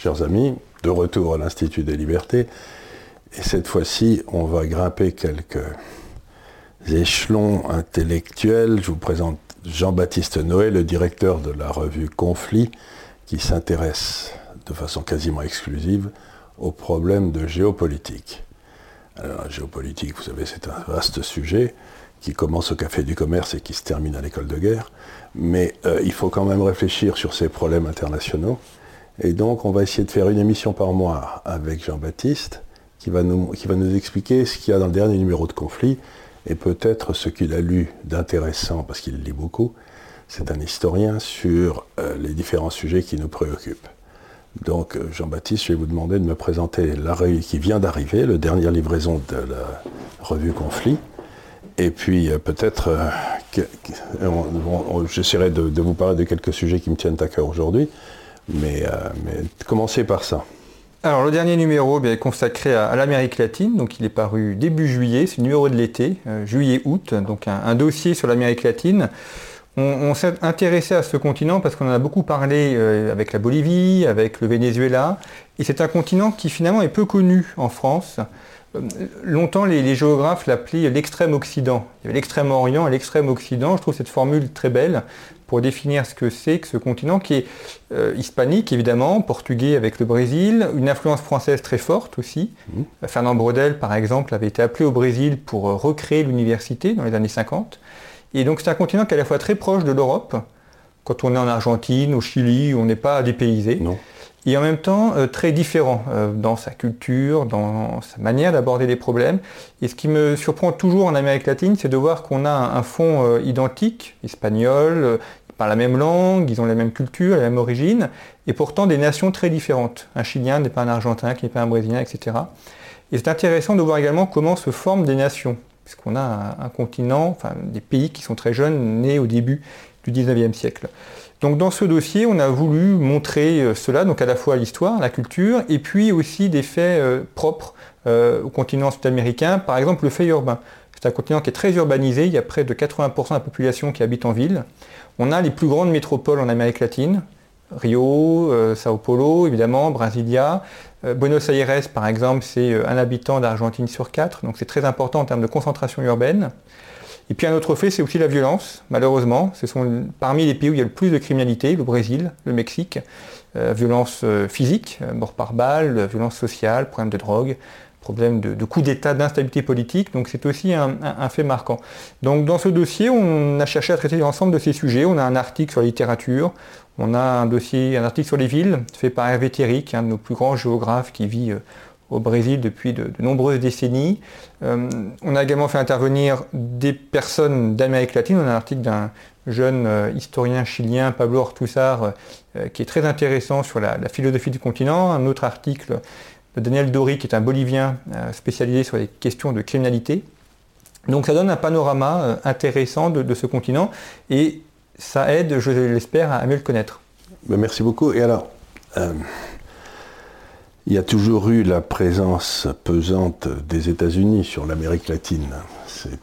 Chers amis, de retour à l'Institut des Libertés. Et cette fois-ci, on va grimper quelques échelons intellectuels. Je vous présente Jean-Baptiste Noé, le directeur de la revue Conflit, qui s'intéresse de façon quasiment exclusive aux problèmes de géopolitique. Alors, la géopolitique, vous savez, c'est un vaste sujet qui commence au Café du Commerce et qui se termine à l'école de guerre. Mais euh, il faut quand même réfléchir sur ces problèmes internationaux. Et donc, on va essayer de faire une émission par mois avec Jean-Baptiste, qui, va nous, expliquer ce qu'il y a dans le dernier numéro de conflit, et peut-être ce qu'il a lu d'intéressant, parce qu'il lit beaucoup. C'est un historien sur euh, les différents sujets qui nous préoccupent. Donc, euh, Jean-Baptiste, je vais vous demander de me présenter la qui vient d'arriver, la dernière livraison de la revue Conflit. Et puis, euh, peut-être, j'essaierai de, vous parler de quelques sujets qui me tiennent à cœur aujourd'hui. Mais, euh, mais commencez par ça. Alors le dernier numéro est consacré à, l'Amérique latine, donc il est paru début juillet, c'est le numéro de l'été, euh, juillet-août, donc un, dossier sur l'Amérique latine. On, s'est intéressé à ce continent parce qu'on en a beaucoup parlé euh, avec la Bolivie, avec le Venezuela, et c'est un continent qui finalement est peu connu en France. longtemps, les, les géographes l'appelaient l'extrême Occident. Il y avait l'extrême Orient et l'extrême Occident. Je trouve cette formule très belle pour définir ce que c'est que ce continent qui est euh, hispanique évidemment, portugais avec le Brésil, une influence française très forte aussi. Mmh. Fernand Brodel par exemple avait été appelé au Brésil pour euh, recréer l'université dans les années 50. Et donc c'est un continent qui est à la fois très proche de l'Europe, quand on est en Argentine, au Chili, on n'est pas dépaysé. Non et en même temps euh, très différent euh, dans sa culture, dans sa manière d'aborder les problèmes. Et ce qui me surprend toujours en Amérique latine, c'est de voir qu'on a un, fond euh, identique, espagnol, parlent la même langue, ils ont la même culture, la même origine, et pourtant des nations très différentes. Un Chilien n'est pas un Argentin, qui n'est pas un Brésilien, etc. Et c'est intéressant de voir également comment se forment des nations, puisqu'on a un, un continent, enfin des pays qui sont très jeunes, nés au début du 19e siècle. Donc dans ce dossier, on a voulu montrer euh, cela, donc à la fois l'histoire, la culture, et puis aussi des faits euh, propres euh, au continent sud-américain, par exemple le fait urbain. C'est un continent qui est très urbanisé, il y a près de 80% de la population qui habite en ville. On a les plus grandes métropoles en Amérique latine, Rio, Sao Paulo, évidemment, Brasilia. Buenos Aires, par exemple, c'est un habitant d'Argentine sur quatre, donc c'est très important en termes de concentration urbaine. Et puis un autre fait, c'est aussi la violence, malheureusement. Ce sont parmi les pays où il y a le plus de criminalité, le Brésil, le Mexique. Euh, violence euh, physique, euh, mort par balle, violence sociale, problème de drogue, problème de, coup d'État, d'instabilité politique. Donc c'est aussi un, fait marquant. Donc dans ce dossier, on a cherché à traiter l'ensemble de ces sujets. On a un article sur la littérature, on a un dossier, un article sur les villes, fait par Hervé Thierry, un de nos plus grands géographes qui vit au Brésil depuis de, nombreuses décennies. Euh, on a également fait intervenir des personnes d'Amérique latine. On a un article d'un jeune euh, historien chilien, Pablo Ortuzar, euh, qui est très intéressant sur la, philosophie du continent. Un autre article Daniel Dori, qui est un Bolivien spécialisé sur les questions de criminalité. Donc ça donne un panorama intéressant de, ce continent et ça aide, je l'espère, à mieux le connaître. Ben, merci beaucoup. Et alors, il y a toujours eu la présence pesante des États-Unis sur l'Amérique latine.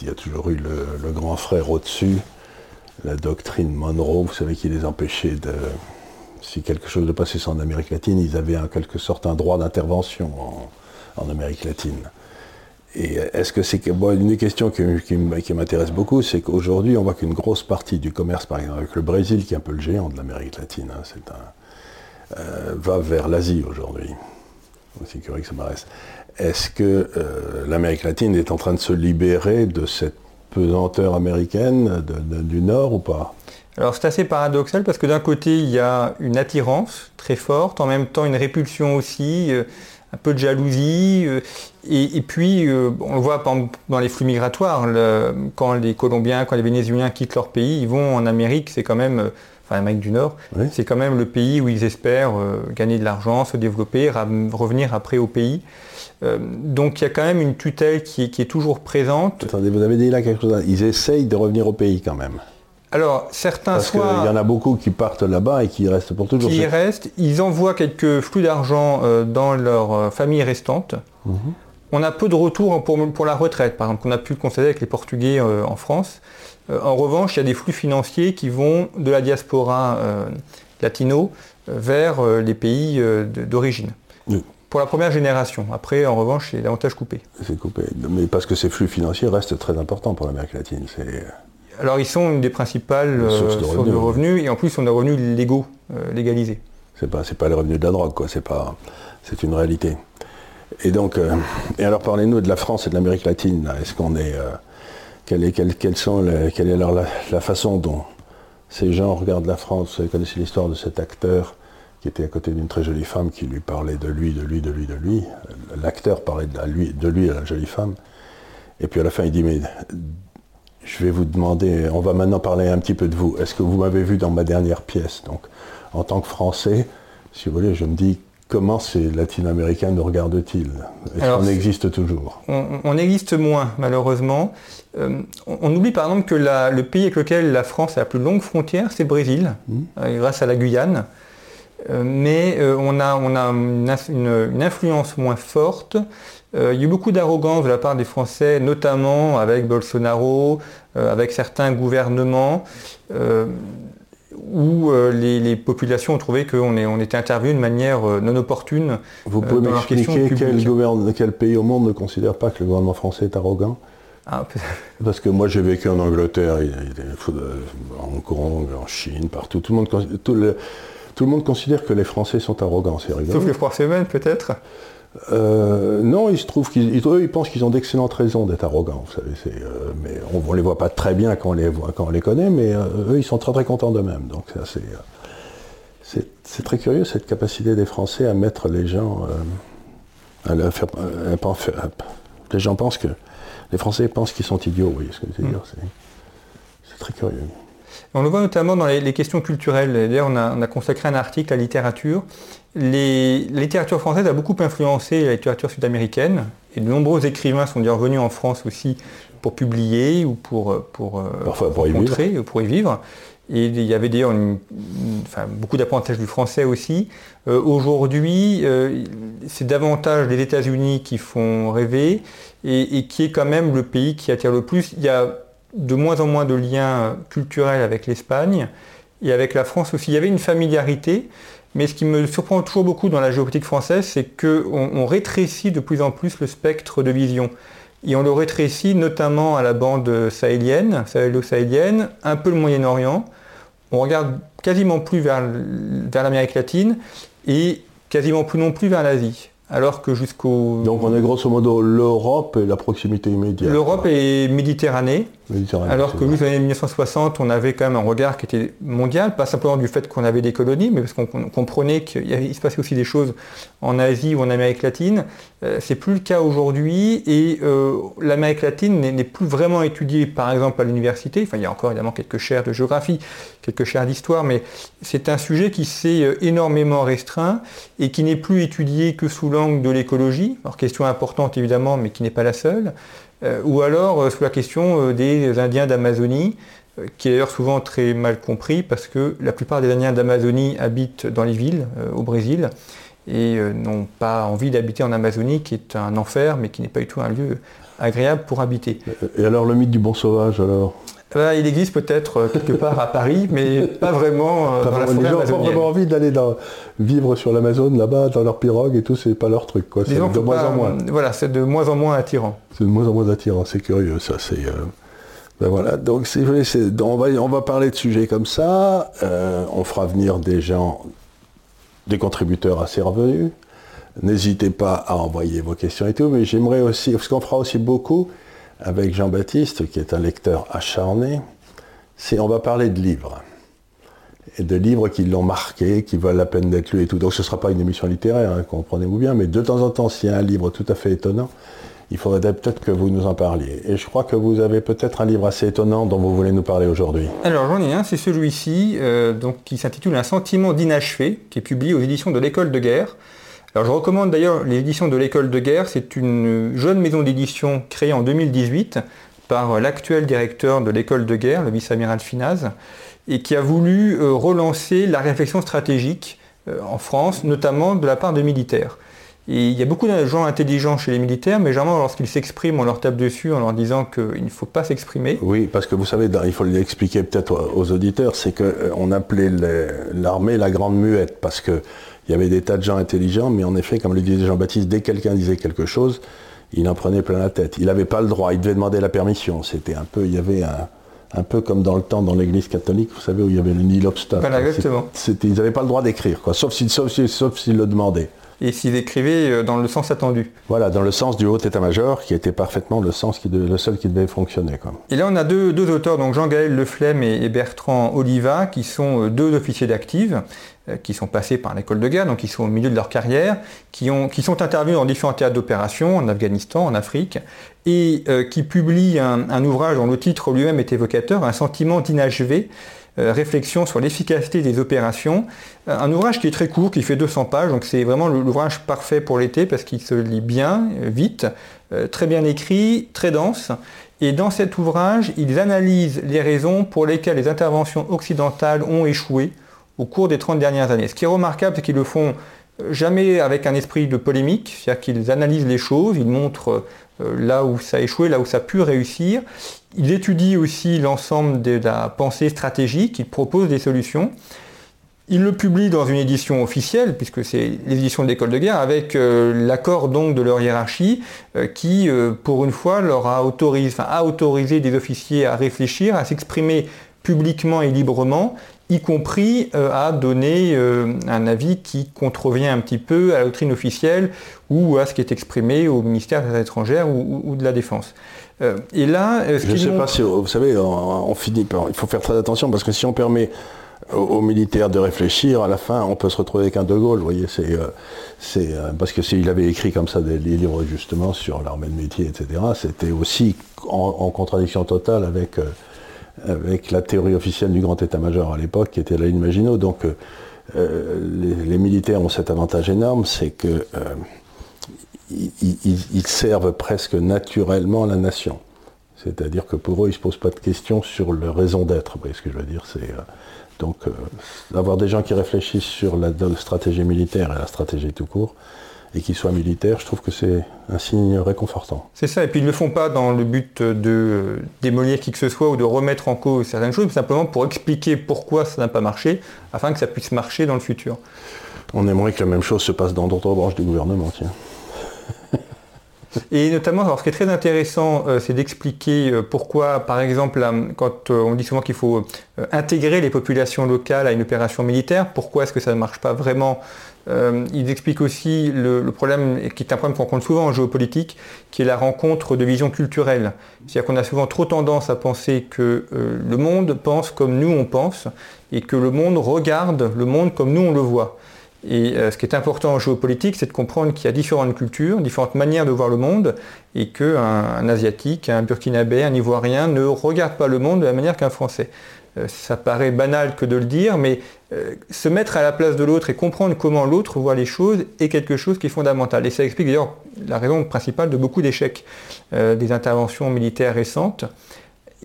Il y a toujours eu le, grand frère au-dessus, la doctrine Monroe, vous savez, qui les empêchait de. Si quelque chose de passait en Amérique latine, ils avaient en quelque sorte un droit d'intervention en, Amérique latine. Et est-ce que c'est. une des questions qui, m'intéresse beaucoup, c'est qu'aujourd'hui, on voit qu'une grosse partie du commerce, par exemple, avec le Brésil, qui est un peu le géant de l'Amérique latine, hein, euh, va vers l'Asie aujourd'hui aussi curieux que ça paraisse. Est-ce que euh, l'Amérique latine est en train de se libérer de cette pesanteur américaine du Nord ou pas? Alors c'est assez paradoxal parce que d'un côté il y a une attirance très forte, en même temps une répulsion aussi, euh, un peu de jalousie. et, puis, on le voit dans les flux migratoires, quand les Colombiens, quand les Vénézuéliens quittent leur pays, ils vont en Amérique, c'est quand même enfin l'Amérique du Nord, c'est quand même le pays où ils espèrent gagner de l'argent, se développer, revenir après au pays. donc il y a quand même une tutelle qui, qui est toujours présente. Attendez, vous avez dit là quelque chose. Ils essayent de revenir au pays quand même. Alors, certains Parce qu'il y en a beaucoup qui partent là-bas et qui restent pour toujours. Qui restent, ils envoient quelques flux d'argent euh, dans leur euh, famille restante. Mhm. On a peu de retours pour, pour, la retraite, par exemple, qu'on a pu le constater avec les Portugais euh, en France. en revanche, il y a des flux financiers qui vont de la diaspora latino vers les pays d'origine. Pour la première génération. Après, en revanche, c'est davantage coupé. C'est coupé. Mais parce que ces flux financiers restent très importants pour l'Amérique latine. C'est alors ils sont une des principales sources de, euh, revenus, et en plus on a des revenus légaux, euh, légalisés. C'est pas, pas les revenus de la drogue, quoi. C'est pas, c'est une réalité. Et donc, euh, et alors parlez-nous de la France et de l'Amérique latine. Est-ce qu'on est, quelle est, quelle, sont quelle est alors la, façon dont ces gens regardent la France Vous connaissez l'histoire de cet acteur qui était à côté d'une très jolie femme qui lui parlait de lui, de lui, de lui, de lui. L'acteur parlait de lui, de lui à la jolie femme. Et puis à la fin, il dit, mais je vais vous demander, on va maintenant parler un petit peu de vous. Est-ce que vous m'avez vu dans ma dernière pièce? Donc, en tant que Français, si vous voulez, je me dis comment ces latino-américains nous regardent-ils? Est-ce qu'on existe toujours? On, existe moins, malheureusement. Euh, on, oublie par exemple que le pays avec lequel la France a la plus longue frontière, c'est le Brésil, hmm. euh, grâce à la Guyane. Euh, mais on a, on a une, influence moins forte euh, il y a eu beaucoup d'arrogance de la part des Français, notamment avec Bolsonaro, euh, avec certains gouvernements, euh, où les, populations ont trouvé qu'on on était intervenu de manière non opportune. Vous pouvez m'expliquer quel, quel pays au monde ne considère pas que le gouvernement français est arrogant? Ah, Parce que moi j'ai vécu en Angleterre, en Hong Kong, en Chine, partout. Tout le monde, tout le, tout le monde considère que les Français sont arrogants, c'est rigolo. Sauf les Français même peut-être? Euh, non, il se trouve qu'ils ils pensent qu'ils ont d'excellentes raisons d'être arrogants, vous savez. Euh, mais on ne les voit pas très bien quand on les, voit, quand on les connaît, mais euh, eux, ils sont très très contents d'eux-mêmes. Donc c'est très curieux cette capacité des Français à mettre les gens à leur faire, les gens pensent que les Français pensent qu'ils sont idiots, vous voyez ce que je veux dire. Mm. C'est très curieux. On le voit notamment dans les, questions culturelles. D'ailleurs, on a, consacré un article à la littérature. la littérature française a beaucoup influencé la littérature sud-américaine. Et de nombreux écrivains sont déjà revenus en France aussi pour publier ou pour, pour, euh, pour, y montrer, vivre. pour y vivre. Et il y avait d'ailleurs beaucoup d'apprentissages du français aussi. Euh, aujourd'hui, euh, c'est davantage les États-Unis qui font rêver et, et, qui est quand même le pays qui attire le plus. Il y a de moins en moins de liens culturels avec l'Espagne et avec la France aussi. Il y avait une familiarité, mais ce qui me surprend toujours beaucoup dans la géopolitique française, c'est qu'on on rétrécit de plus en plus le spectre de vision. Et on le rétrécit notamment à la bande sahélienne, sahélo-sahélienne, un peu le Moyen-Orient. On regarde quasiment plus vers, vers l'Amérique latine et quasiment plus non plus vers l'Asie alors que jusqu'au... Donc on est grosso modo l'Europe et la proximité immédiate. L'Europe et Méditerranée, alors que jusqu'aux années 1960, on avait quand même un regard qui était mondial, pas simplement du fait qu'on avait des colonies, mais parce qu'on comprenait qu'il se passait aussi des choses en Asie ou en Amérique latine. Euh, c'est plus le cas aujourd'hui et euh, l'Amérique latine n'est plus vraiment étudiée, par exemple, à l'université. Enfin, il y a encore évidemment quelques chaires de géographie, quelques chaires d'histoire, mais c'est un sujet qui s'est euh, énormément restreint et qui n'est plus étudié que sous l'angle de l'écologie. Alors, question importante évidemment, mais qui n'est pas la seule. Euh, ou alors euh, sous la question euh, des Indiens d'Amazonie, qui est d'ailleurs souvent très mal compris parce que la plupart des Indiens d'Amazonie habitent dans les villes au Brésil et n'ont pas envie d'habiter en Amazonie, qui est un enfer, mais qui n'est pas du tout un lieu agréable pour habiter. Et alors le mythe du bon sauvage alors? Bah, il existe peut-être euh, quelque part à Paris, mais pas vraiment euh, dans la Les gens n'ont pas vraiment envie d'aller vivre sur l'Amazone là-bas, dans leur pirogue et tout, c'est pas leur truc. C'est de moins en moins. Voilà, c'est de moins en moins attirant. C'est de moins en moins attirant, c'est curieux ça. C'est, euh, ben voilà, donc on, va, on va parler de sujets comme ça, on fera venir des gens, des contributeurs assez revenus. N'hésitez pas à envoyer vos questions et tout, mais j'aimerais aussi, parce qu'on fera aussi beaucoup, avec Jean-Baptiste, qui est un lecteur acharné, c'est on va parler de livres. et de livres qui l'ont marqué, qui valent la peine d'être lus et tout. Donc ce ne sera pas une émission littéraire, hein, comprenez-vous bien, mais de temps en temps, s'il y a un livre tout à fait étonnant, il faudrait peut-être que vous nous en parliez. Et je crois que vous avez peut-être un livre assez étonnant dont vous voulez nous parler aujourd'hui. Alors j'en ai un, c'est celui-ci, euh, qui s'intitule Un sentiment d'inachevé, qui est publié aux éditions de l'École de guerre. Alors je recommande d'ailleurs les éditions de l'École de guerre, c'est une jeune maison d'édition créée en 2018 par l'actuel directeur de l'École de guerre, le vice-amiral Finaz et qui a voulu euh, relancer la réflexion stratégique euh, en France, notamment de la part de militaires. Et il y a beaucoup de gens intelligents chez les militaires, mais généralement lorsqu'ils s'expriment, on leur tape dessus en leur disant qu'il ne faut pas s'exprimer. Oui, parce que vous savez, il faut l'expliquer peut-être aux auditeurs, c'est qu'on euh, appelait l'armée la grande muette, parce qu'il y avait des tas de gens intelligents, mais en effet, comme le disait Jean-Baptiste, dès que quelqu'un disait quelque chose, il en prenait plein la tête. Il n'avait pas le droit, il devait demander la permission. C'était un peu, il y avait un, un peu comme dans le temps dans l'église catholique, vous savez, où il y avait le nil obstacle. Voilà, exactement. ils n'avaient pas le droit d'écrire, quoi, sauf s'ils sauf, sauf le demandaient. Et s'ils écrivaient euh, dans le sens attendu. Voilà, dans le sens du haut état-major, qui était parfaitement le sens qui le seul qui devait fonctionner. Quoi. Et là, on a deux, auteurs, donc Jean-Gaël Leflemme et, Bertrand Oliva, qui sont euh, deux officiers d'active, euh, qui sont passés par l'école de guerre, donc qui sont au milieu de leur carrière, qui, ont, qui sont intervenus dans différents théâtres d'opération, en Afghanistan, en Afrique, et qui publient un, un, ouvrage dont le titre lui-même est évocateur, Un sentiment d'inachevé, euh, réflexion sur l'efficacité des opérations. Euh, un ouvrage qui est très court, qui fait 200 pages, donc c'est vraiment l'ouvrage parfait pour l'été parce qu'il se lit bien, euh, vite, très bien écrit, très dense. Et dans cet ouvrage, ils analysent les raisons pour lesquelles les interventions occidentales ont échoué au cours des 30 dernières années. Ce qui est remarquable, c'est qu'ils le font jamais avec un esprit de polémique, c'est-à-dire qu'ils analysent les choses, ils montrent là où ça a échoué, là où ça a pu réussir. Il étudie aussi l'ensemble de la pensée stratégique, il propose des solutions. Il le publie dans une édition officielle, puisque c'est l'édition de l'école de guerre, avec euh, l'accord donc de leur hiérarchie, euh, qui, euh, pour une fois, leur a autorisé des officiers à réfléchir, à s'exprimer publiquement et librement, y compris à donner un avis qui contrevient un petit peu à la doctrine officielle ou à ce qui est exprimé au ministère des Affaires étrangères ou de la Défense. Euh, et là, je ne sais pas si, vous savez, on, finit par, il faut faire très attention parce que si on permet aux, militaires de réfléchir, à la fin, on peut se retrouver avec un De Gaulle. Vous voyez, c'est, euh, euh, parce que s'il avait écrit comme ça des, livres justement sur l'armée de métier, etc. C'était aussi en, contradiction totale avec avec la théorie officielle du grand état-major à l'époque, qui était la ligne Maginot. Donc, les, militaires ont cet avantage énorme, c'est que ils, servent presque naturellement la nation. C'est-à-dire que pour eux, ils ne se posent pas de questions sur leur raison d'être. Ce que je veux dire euh, donc euh, avoir des gens qui réfléchissent sur la, stratégie militaire et la stratégie tout court et qui soient militaires, je trouve que c'est un signe réconfortant. C'est ça, et puis ils ne le font pas dans le but de démolir qui que ce soit ou de remettre en cause certaines choses, mais simplement pour expliquer pourquoi ça n'a pas marché, afin que ça puisse marcher dans le futur. On aimerait que la même chose se passe dans d'autres branches du gouvernement, tiens. Et notamment, alors, ce qui est très intéressant, euh, c'est d'expliquer euh, pourquoi, par exemple, quand euh, on dit souvent qu'il faut intégrer les populations locales à une opération militaire, pourquoi est-ce que ça ne marche pas vraiment il explique aussi le, problème, qui est un problème qu'on rencontre souvent en géopolitique, qui est la rencontre de visions culturelles. C'est-à-dire qu'on a souvent trop tendance à penser que le monde pense comme nous on pense, et que le monde regarde le monde comme nous on le voit. Et euh, ce qui est important en géopolitique, c'est de comprendre qu'il y a différentes cultures, différentes manières de voir le monde, et qu'un un Asiatique, un Burkinabé, un Ivoirien ne regarde pas le monde de la manière qu'un Français. Euh, ça paraît banal que de le dire, mais euh, se mettre à la place de l'autre et comprendre comment l'autre voit les choses est quelque chose qui est fondamental. Et ça explique d'ailleurs la raison principale de beaucoup d'échecs des interventions militaires récentes.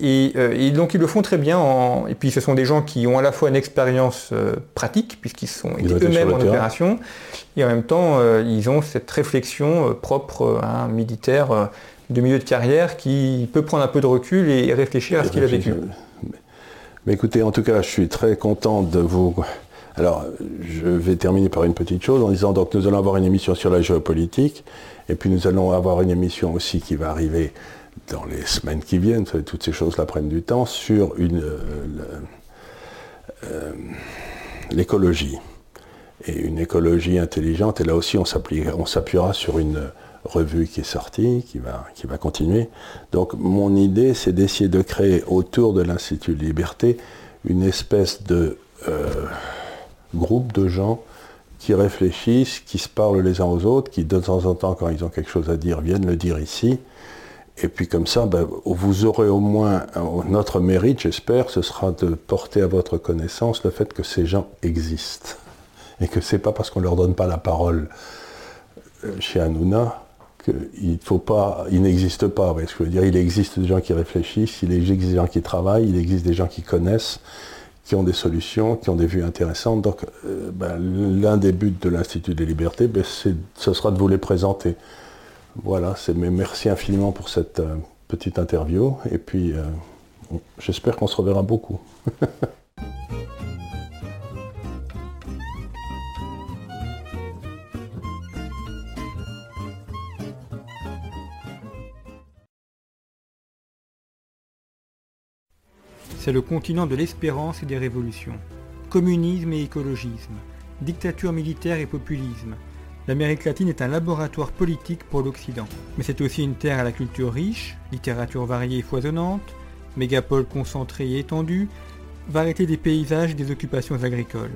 Euh, et, donc ils le font très bien. Et puis ce sont des gens qui ont à la fois une expérience euh, pratique, puisqu'ils sont eux-mêmes en opération, et en même temps euh, ils ont cette réflexion propre à un militaire de milieu de carrière qui peut prendre un peu de recul et réfléchir à ce qu'il a vécu. Écoutez, en tout cas, je suis très content de vous. Alors, je vais terminer par une petite chose en disant donc nous allons avoir une émission sur la géopolitique, et puis nous allons avoir une émission aussi qui va arriver dans les semaines qui viennent, toutes ces choses-là prennent du temps, sur une, euh, euh, l'écologie. Et une écologie intelligente, et là aussi on s'appuiera sur une revue qui est sortie, qui va, qui va continuer. Donc mon idée, c'est d'essayer de créer autour de l'Institut de Liberté une espèce de euh, groupes de gens qui réfléchissent, qui se parlent les uns aux autres, qui de temps en temps, quand ils ont quelque chose à dire, viennent le dire ici. Et puis comme ça, ben, vous aurez au moins notre mérite, j'espère, ce sera de porter à votre connaissance le fait que ces gens existent. Et que c'est pas parce qu'on ne leur donne pas la parole euh, chez Hanouna qu'il faut pas, il n'existe pas. Parce que je veux dire, il existe des gens qui réfléchissent, il existe des gens qui travaillent, il existe des gens qui connaissent, qui ont des solutions, qui ont des vues intéressantes. Donc, euh, ben, l'un des buts de l'Institut des libertés, ben, ce sera de vous les présenter. Voilà, merci infiniment pour cette euh, petite interview. Et puis, euh, j'espère qu'on se reverra beaucoup. C'est le continent de l'espérance et des révolutions. Communisme et écologisme, dictature militaire et populisme, l'Amérique latine est un laboratoire politique pour l'Occident. Mais c'est aussi une terre à la culture riche, littérature variée et foisonnante, mégapole concentrée et étendue, variété des paysages et des occupations agricoles.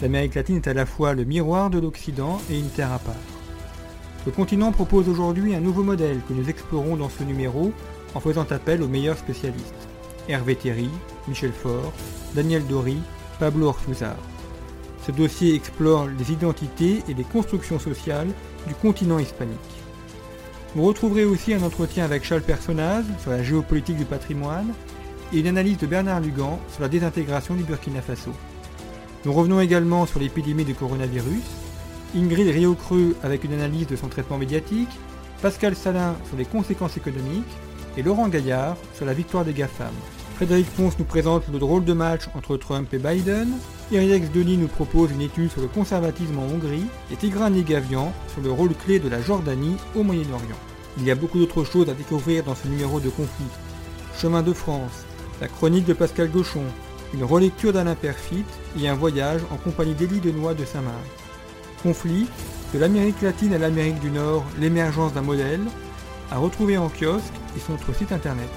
L'Amérique latine est à la fois le miroir de l'Occident et une terre à part. Le continent propose aujourd'hui un nouveau modèle que nous explorons dans ce numéro en faisant appel aux meilleurs spécialistes. Hervé Thierry, Michel Faure, Daniel Dory, Pablo Ortuzar. Ce dossier explore les identités et les constructions sociales du continent hispanique. Vous retrouverez aussi un entretien avec Charles Personnaz sur la géopolitique du patrimoine et une analyse de Bernard Lugan sur la désintégration du Burkina Faso. Nous revenons également sur l'épidémie du coronavirus, Ingrid Rio-Creux avec une analyse de son traitement médiatique, Pascal Salin sur les conséquences économiques et Laurent Gaillard sur la victoire des GAFAM. Frédéric Ponce nous présente le drôle de match entre Trump et Biden, Iridex Denis nous propose une étude sur le conservatisme en Hongrie, et Tigran Negavian sur le rôle clé de la Jordanie au Moyen-Orient. Il y a beaucoup d'autres choses à découvrir dans ce numéro de conflit. Chemin de France, la chronique de Pascal Gauchon, une relecture d'Alain Perfit et un voyage en compagnie d'Élie Denois de Saint-Marc. Conflit, de l'Amérique latine à l'Amérique du Nord, l'émergence d'un modèle, à retrouver en kiosque et sur notre site internet.